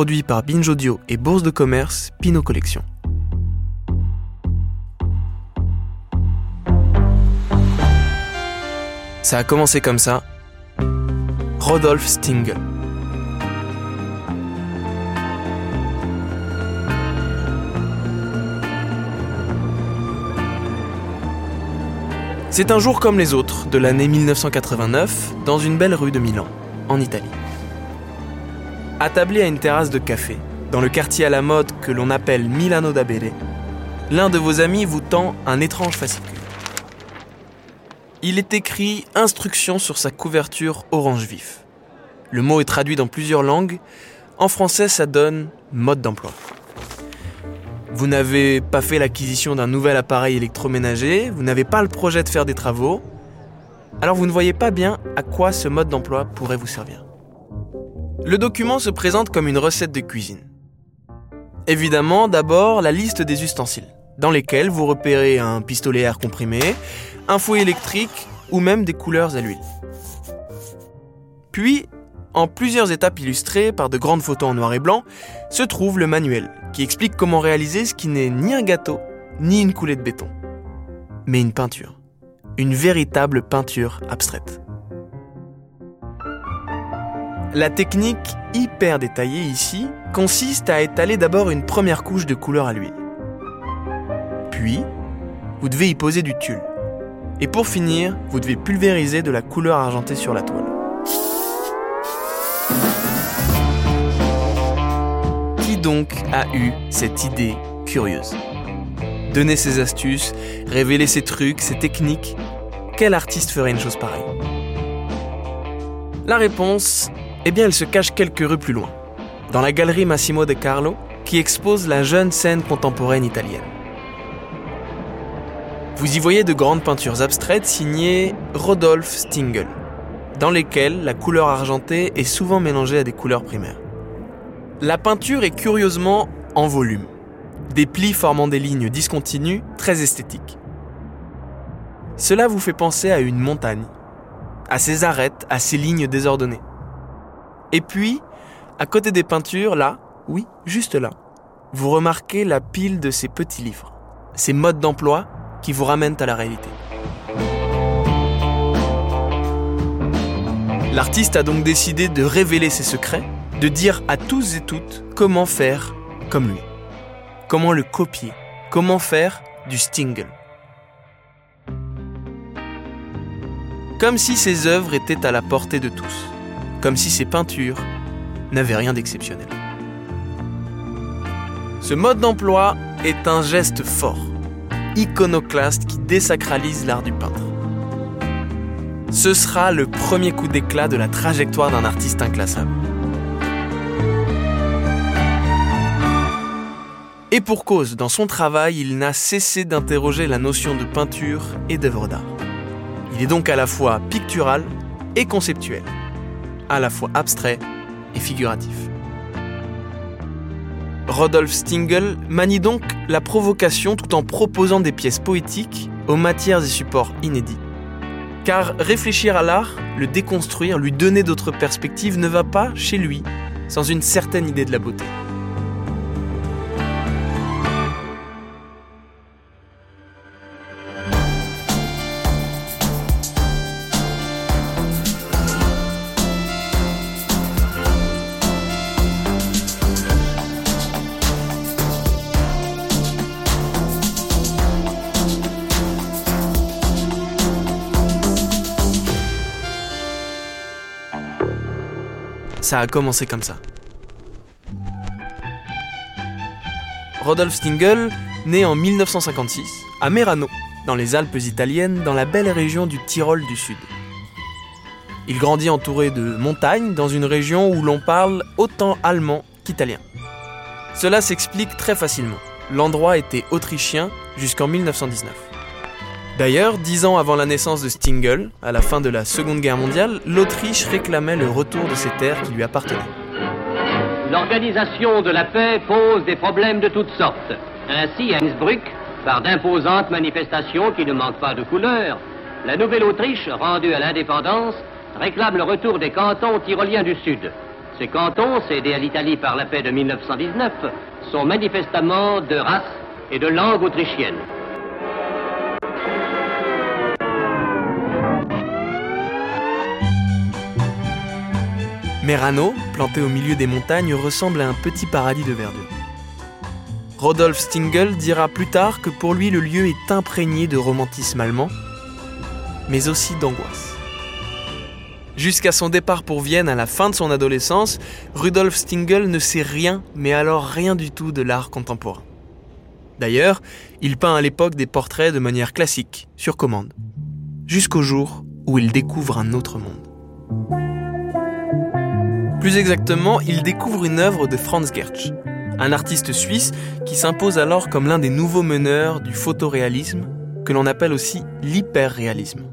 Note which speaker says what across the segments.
Speaker 1: produit par Binge Audio et Bourse de commerce Pinot Collection. Ça a commencé comme ça. Rodolphe Stingel. C'est un jour comme les autres de l'année 1989 dans une belle rue de Milan, en Italie. Attablé à une terrasse de café, dans le quartier à la mode que l'on appelle Milano da Bere, l'un de vos amis vous tend un étrange fascicule. Il est écrit Instruction sur sa couverture orange vif. Le mot est traduit dans plusieurs langues. En français, ça donne mode d'emploi. Vous n'avez pas fait l'acquisition d'un nouvel appareil électroménager, vous n'avez pas le projet de faire des travaux, alors vous ne voyez pas bien à quoi ce mode d'emploi pourrait vous servir. Le document se présente comme une recette de cuisine. Évidemment, d'abord la liste des ustensiles, dans lesquels vous repérez un pistolet à air comprimé, un fouet électrique ou même des couleurs à l'huile. Puis, en plusieurs étapes illustrées par de grandes photos en noir et blanc, se trouve le manuel qui explique comment réaliser ce qui n'est ni un gâteau, ni une coulée de béton, mais une peinture. Une véritable peinture abstraite. La technique hyper détaillée ici consiste à étaler d'abord une première couche de couleur à l'huile. Puis, vous devez y poser du tulle. Et pour finir, vous devez pulvériser de la couleur argentée sur la toile. Qui donc a eu cette idée curieuse? Donner ses astuces, révéler ses trucs, ses techniques. Quel artiste ferait une chose pareille? La réponse, eh bien, elle se cache quelques rues plus loin, dans la galerie Massimo de Carlo, qui expose la jeune scène contemporaine italienne. Vous y voyez de grandes peintures abstraites signées Rodolphe Stingel, dans lesquelles la couleur argentée est souvent mélangée à des couleurs primaires. La peinture est curieusement en volume, des plis formant des lignes discontinues très esthétiques. Cela vous fait penser à une montagne, à ses arêtes, à ses lignes désordonnées. Et puis, à côté des peintures, là, oui, juste là, vous remarquez la pile de ces petits livres, ces modes d'emploi qui vous ramènent à la réalité. L'artiste a donc décidé de révéler ses secrets, de dire à tous et toutes comment faire comme lui, comment le copier, comment faire du Stingel. Comme si ses œuvres étaient à la portée de tous, comme si ses peintures n'avaient rien d'exceptionnel. Ce mode d'emploi est un geste fort, iconoclaste qui désacralise l'art du peintre. Ce sera le premier coup d'éclat de la trajectoire d'un artiste inclassable. Et pour cause, dans son travail, il n'a cessé d'interroger la notion de peinture et d'œuvre d'art. Il est donc à la fois pictural et conceptuel, à la fois abstrait et figuratif. Rodolphe Stingel manie donc la provocation tout en proposant des pièces poétiques aux matières et supports inédits. Car réfléchir à l'art, le déconstruire, lui donner d'autres perspectives ne va pas, chez lui, sans une certaine idée de la beauté. Ça a commencé comme ça. Rodolphe Stingel, né en 1956 à Merano, dans les Alpes italiennes, dans la belle région du Tyrol du Sud. Il grandit entouré de montagnes dans une région où l'on parle autant allemand qu'italien. Cela s'explique très facilement. L'endroit était autrichien jusqu'en 1919. D'ailleurs, dix ans avant la naissance de Stingel, à la fin de la Seconde Guerre mondiale, l'Autriche réclamait le retour de ces terres qui lui appartenaient.
Speaker 2: L'organisation de la paix pose des problèmes de toutes sortes. Ainsi, à Innsbruck, par d'imposantes manifestations qui ne manquent pas de couleur, la Nouvelle-Autriche, rendue à l'indépendance, réclame le retour des cantons tyroliens du Sud. Ces cantons, cédés à l'Italie par la paix de 1919, sont manifestement de race et de langue autrichienne.
Speaker 1: Merano, planté au milieu des montagnes, ressemble à un petit paradis de verdure. Rodolphe Stingel dira plus tard que pour lui le lieu est imprégné de romantisme allemand, mais aussi d'angoisse. Jusqu'à son départ pour Vienne à la fin de son adolescence, Rudolf Stingel ne sait rien, mais alors rien du tout de l'art contemporain. D'ailleurs, il peint à l'époque des portraits de manière classique, sur commande, jusqu'au jour où il découvre un autre monde. Plus exactement, il découvre une œuvre de Franz Gertsch, un artiste suisse qui s'impose alors comme l'un des nouveaux meneurs du photoréalisme, que l'on appelle aussi l'hyperréalisme.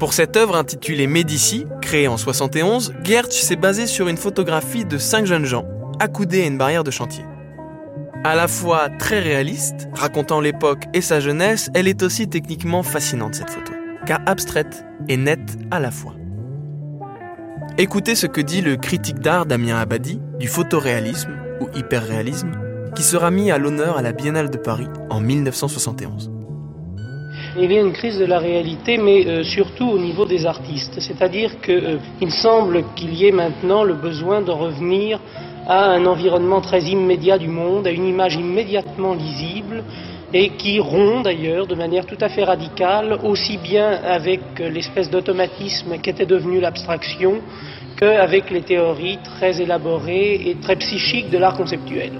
Speaker 1: Pour cette œuvre intitulée Médici, créée en 71, Gertsch s'est basé sur une photographie de cinq jeunes gens, accoudés à une barrière de chantier. À la fois très réaliste, racontant l'époque et sa jeunesse, elle est aussi techniquement fascinante cette photo, car abstraite et nette à la fois. Écoutez ce que dit le critique d'art Damien Abadi du photoréalisme ou hyperréalisme, qui sera mis à l'honneur à la Biennale de Paris en 1971.
Speaker 3: Il y a une crise de la réalité, mais euh, surtout au niveau des artistes. C'est-à-dire qu'il euh, semble qu'il y ait maintenant le besoin de revenir à un environnement très immédiat du monde, à une image immédiatement lisible, et qui rompt d'ailleurs de manière tout à fait radicale, aussi bien avec l'espèce d'automatisme qu'était devenu l'abstraction, qu'avec les théories très élaborées et très psychiques de l'art conceptuel.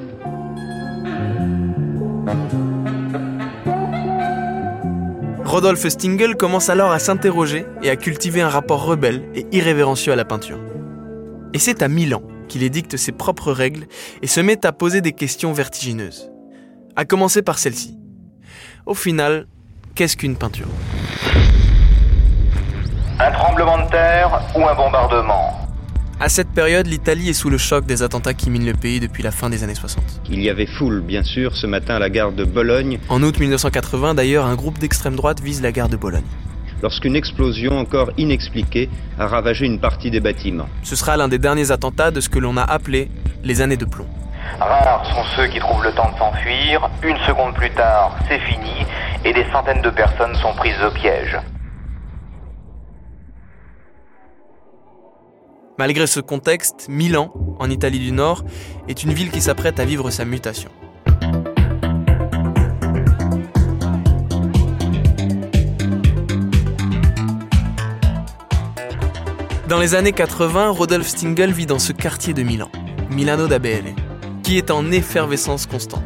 Speaker 1: Rodolphe Stingel commence alors à s'interroger et à cultiver un rapport rebelle et irrévérencieux à la peinture. Et c'est à Milan qu'il édicte ses propres règles et se met à poser des questions vertigineuses. À commencer par celle-ci. Au final, qu'est-ce qu'une peinture?
Speaker 4: Un tremblement de terre ou un bombardement
Speaker 1: à cette période, l'Italie est sous le choc des attentats qui minent le pays depuis la fin des années 60.
Speaker 5: Il y avait foule, bien sûr, ce matin à la gare de Bologne.
Speaker 1: En août 1980, d'ailleurs, un groupe d'extrême droite vise la gare de Bologne.
Speaker 5: Lorsqu'une explosion encore inexpliquée a ravagé une partie des bâtiments.
Speaker 1: Ce sera l'un des derniers attentats de ce que l'on a appelé les années de plomb.
Speaker 4: Rares sont ceux qui trouvent le temps de s'enfuir. Une seconde plus tard, c'est fini et des centaines de personnes sont prises au piège.
Speaker 1: Malgré ce contexte, Milan, en Italie du Nord, est une ville qui s'apprête à vivre sa mutation. Dans les années 80, Rodolphe Stingel vit dans ce quartier de Milan, Milano d'Abele, qui est en effervescence constante.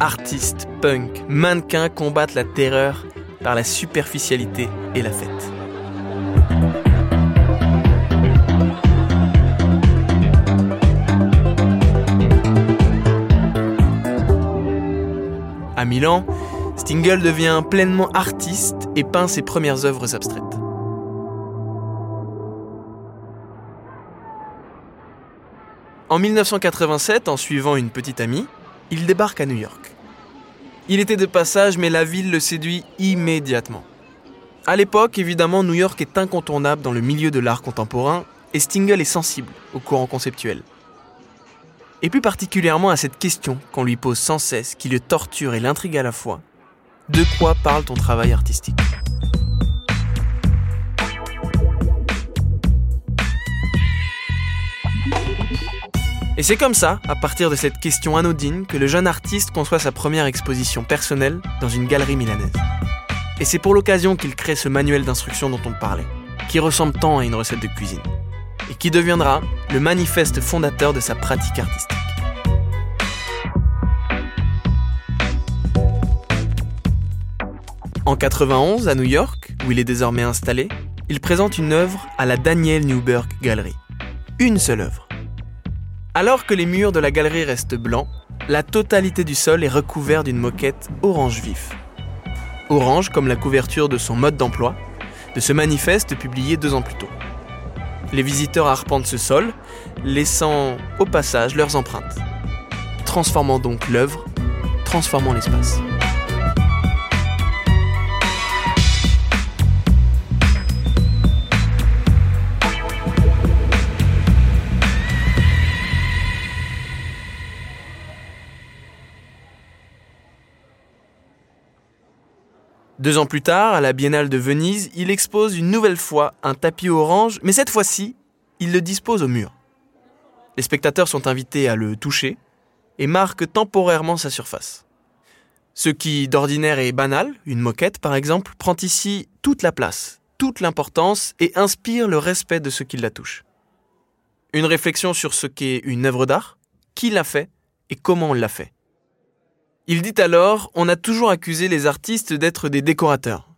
Speaker 1: Artistes, punk, mannequins combattent la terreur par la superficialité et la fête. À Milan, Stingel devient pleinement artiste et peint ses premières œuvres abstraites. En 1987, en suivant une petite amie, il débarque à New York. Il était de passage, mais la ville le séduit immédiatement. À l'époque, évidemment, New York est incontournable dans le milieu de l'art contemporain et Stingel est sensible au courant conceptuel et plus particulièrement à cette question qu'on lui pose sans cesse, qui le torture et l'intrigue à la fois. De quoi parle ton travail artistique? Et c'est comme ça, à partir de cette question anodine, que le jeune artiste conçoit sa première exposition personnelle dans une galerie milanaise. Et c'est pour l'occasion qu'il crée ce manuel d'instruction dont on parlait, qui ressemble tant à une recette de cuisine et qui deviendra le manifeste fondateur de sa pratique artistique. En 91, à New York, où il est désormais installé, il présente une œuvre à la Daniel Newberg Gallery. Une seule œuvre. Alors que les murs de la galerie restent blancs, la totalité du sol est recouvert d'une moquette orange vif. Orange comme la couverture de son mode d'emploi, de ce manifeste publié deux ans plus tôt. Les visiteurs arpentent ce sol, laissant au passage leurs empreintes. Transformant donc l'œuvre, transformant l'espace. Deux ans plus tard, à la Biennale de Venise, il expose une nouvelle fois un tapis orange, mais cette fois-ci, il le dispose au mur. Les spectateurs sont invités à le toucher et marquent temporairement sa surface. Ce qui d'ordinaire est banal, une moquette par exemple, prend ici toute la place, toute l'importance et inspire le respect de ceux qui la touchent. Une réflexion sur ce qu'est une œuvre d'art, qui l'a fait et comment on l'a fait. Il dit alors On a toujours accusé les artistes d'être des décorateurs.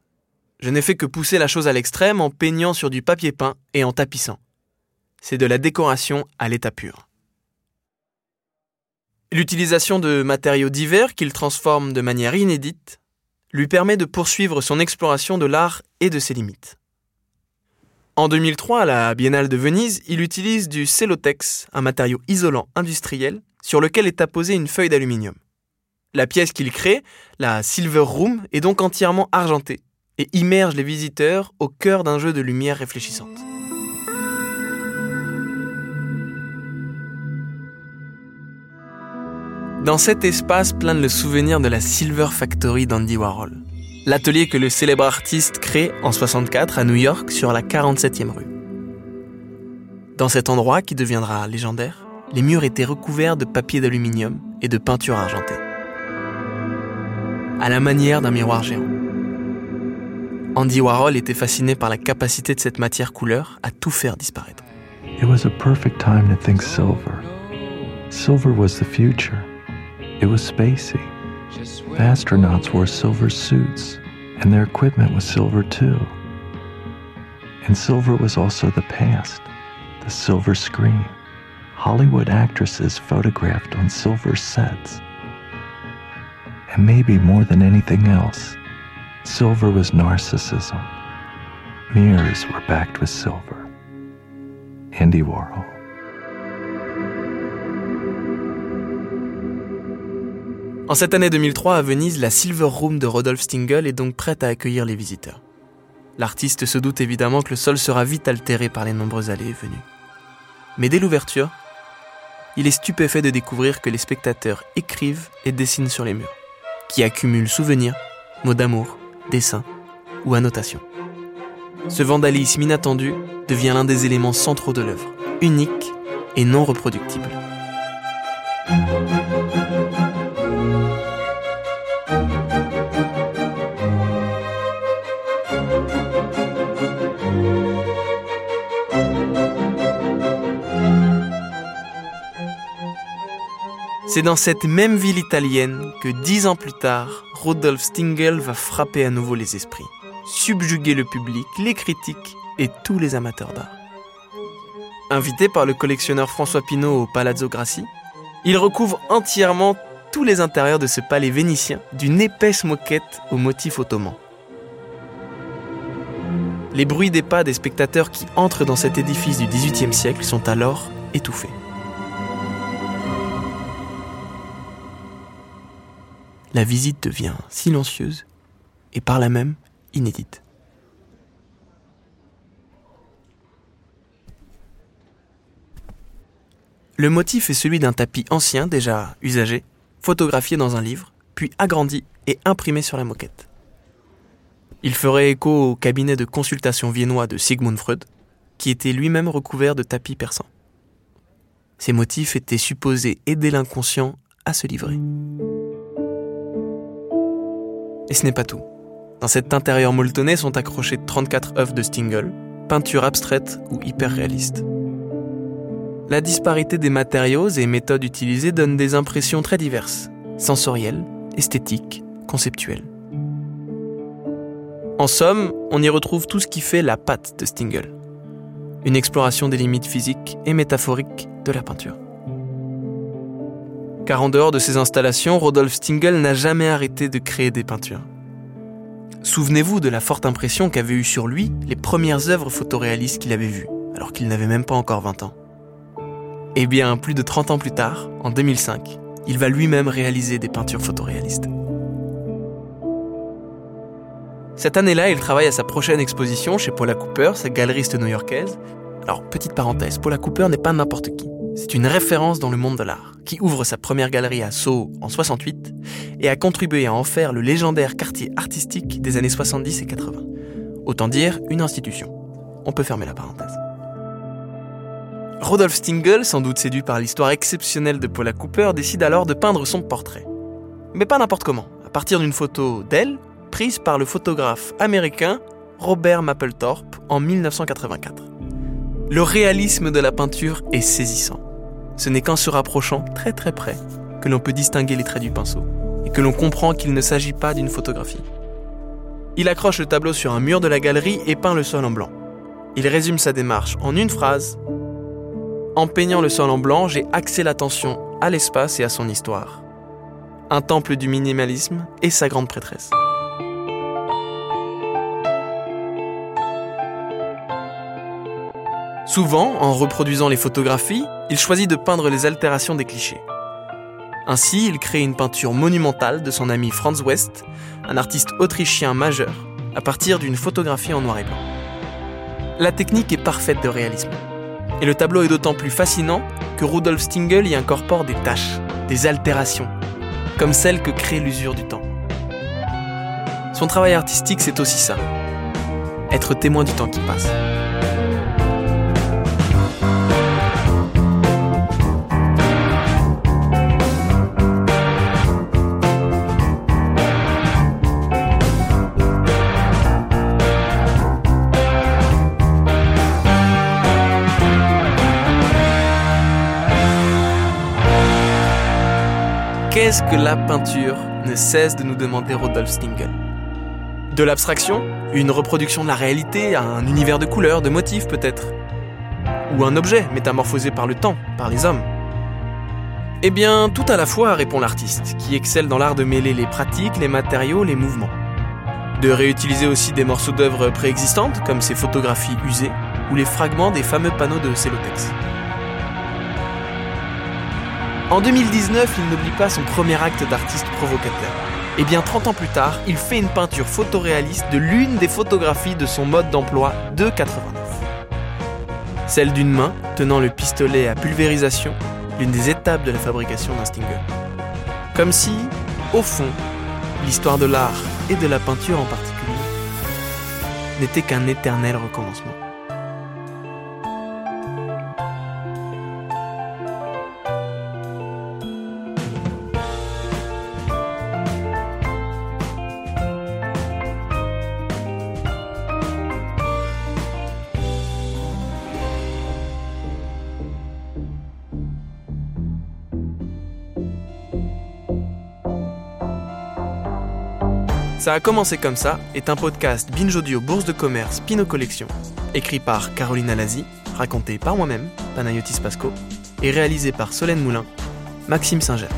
Speaker 1: Je n'ai fait que pousser la chose à l'extrême en peignant sur du papier peint et en tapissant. C'est de la décoration à l'état pur. L'utilisation de matériaux divers qu'il transforme de manière inédite lui permet de poursuivre son exploration de l'art et de ses limites. En 2003, à la Biennale de Venise, il utilise du cellotex, un matériau isolant industriel sur lequel est apposée une feuille d'aluminium. La pièce qu'il crée, la Silver Room, est donc entièrement argentée et immerge les visiteurs au cœur d'un jeu de lumière réfléchissante. Dans cet espace plane le souvenir de la Silver Factory d'Andy Warhol, l'atelier que le célèbre artiste crée en 64 à New York sur la 47e rue. Dans cet endroit qui deviendra légendaire, les murs étaient recouverts de papier d'aluminium et de peinture argentée à la manière d'un miroir géant. Andy Warhol était fasciné par la capacité de cette matière couleur à tout faire disparaître.
Speaker 6: It was a perfect time to think silver. Silver was the future. It was spacey. The astronauts wore silver suits, and their equipment was silver too. And silver was also the past, the silver screen. Hollywood actresses photographed on silver sets. And maybe more than anything else, silver was narcissism. Mirrors were backed with silver. Andy Warhol.
Speaker 1: En cette année 2003 à Venise, la Silver Room de Rodolphe Stingel est donc prête à accueillir les visiteurs. L'artiste se doute évidemment que le sol sera vite altéré par les nombreuses allées et venues. Mais dès l'ouverture, il est stupéfait de découvrir que les spectateurs écrivent et dessinent sur les murs qui accumule souvenirs, mots d'amour, dessins ou annotations. Ce vandalisme inattendu devient l'un des éléments centraux de l'œuvre, unique et non reproductible. C'est dans cette même ville italienne que dix ans plus tard, Rudolf Stingel va frapper à nouveau les esprits, subjuguer le public, les critiques et tous les amateurs d'art. Invité par le collectionneur François Pinault au Palazzo Grassi, il recouvre entièrement tous les intérieurs de ce palais vénitien d'une épaisse moquette au motif ottoman. Les bruits des pas des spectateurs qui entrent dans cet édifice du XVIIIe siècle sont alors étouffés. La visite devient silencieuse et par là même inédite. Le motif est celui d'un tapis ancien déjà usagé, photographié dans un livre, puis agrandi et imprimé sur la moquette. Il ferait écho au cabinet de consultation viennois de Sigmund Freud, qui était lui-même recouvert de tapis persans. Ces motifs étaient supposés aider l'inconscient à se livrer. Et ce n'est pas tout. Dans cet intérieur molletonné sont accrochées 34 œuvres de Stingel, peintures abstraites ou hyper réalistes. La disparité des matériaux et méthodes utilisées donne des impressions très diverses, sensorielles, esthétiques, conceptuelles. En somme, on y retrouve tout ce qui fait la patte de Stingel. Une exploration des limites physiques et métaphoriques de la peinture. Car en dehors de ses installations, Rodolphe Stingel n'a jamais arrêté de créer des peintures. Souvenez-vous de la forte impression qu'avaient eu sur lui les premières œuvres photoréalistes qu'il avait vues, alors qu'il n'avait même pas encore 20 ans. Eh bien, plus de 30 ans plus tard, en 2005, il va lui-même réaliser des peintures photoréalistes. Cette année-là, il travaille à sa prochaine exposition chez Paula Cooper, sa galeriste new-yorkaise. Alors, petite parenthèse, Paula Cooper n'est pas n'importe qui. C'est une référence dans le monde de l'art qui ouvre sa première galerie à Sceaux en 68 et a contribué à en faire le légendaire quartier artistique des années 70 et 80. Autant dire une institution. On peut fermer la parenthèse. Rodolphe Stingel, sans doute séduit par l'histoire exceptionnelle de Paula Cooper, décide alors de peindre son portrait. Mais pas n'importe comment, à partir d'une photo d'elle, prise par le photographe américain Robert Mapplethorpe en 1984. Le réalisme de la peinture est saisissant. Ce n'est qu'en se rapprochant très très près que l'on peut distinguer les traits du pinceau et que l'on comprend qu'il ne s'agit pas d'une photographie. Il accroche le tableau sur un mur de la galerie et peint le sol en blanc. Il résume sa démarche en une phrase. En peignant le sol en blanc, j'ai axé l'attention à l'espace et à son histoire. Un temple du minimalisme et sa grande prêtresse. Souvent, en reproduisant les photographies, il choisit de peindre les altérations des clichés. Ainsi, il crée une peinture monumentale de son ami Franz West, un artiste autrichien majeur, à partir d'une photographie en noir et blanc. La technique est parfaite de réalisme. Et le tableau est d'autant plus fascinant que Rudolf Stingel y incorpore des taches, des altérations, comme celles que crée l'usure du temps. Son travail artistique, c'est aussi ça. Être témoin du temps qui passe. Qu'est-ce que la peinture ne cesse de nous demander Rodolphe Stingel De l'abstraction? Une reproduction de la réalité, un univers de couleurs, de motifs peut-être? Ou un objet métamorphosé par le temps, par les hommes? Eh bien, tout à la fois, répond l'artiste, qui excelle dans l'art de mêler les pratiques, les matériaux, les mouvements. De réutiliser aussi des morceaux d'œuvres préexistantes, comme ses photographies usées, ou les fragments des fameux panneaux de Celotex. En 2019, il n'oublie pas son premier acte d'artiste provocateur. Et bien 30 ans plus tard, il fait une peinture photoréaliste de l'une des photographies de son mode d'emploi de 89. Celle d'une main tenant le pistolet à pulvérisation, l'une des étapes de la fabrication d'un Stinger. Comme si, au fond, l'histoire de l'art et de la peinture en particulier n'était qu'un éternel recommencement. Ça a commencé comme ça est un podcast Binge Audio Bourse de Commerce Pinot Collection, écrit par Caroline Alazi, raconté par moi-même, Panayotis Pasco, et réalisé par Solène Moulin, Maxime Singer.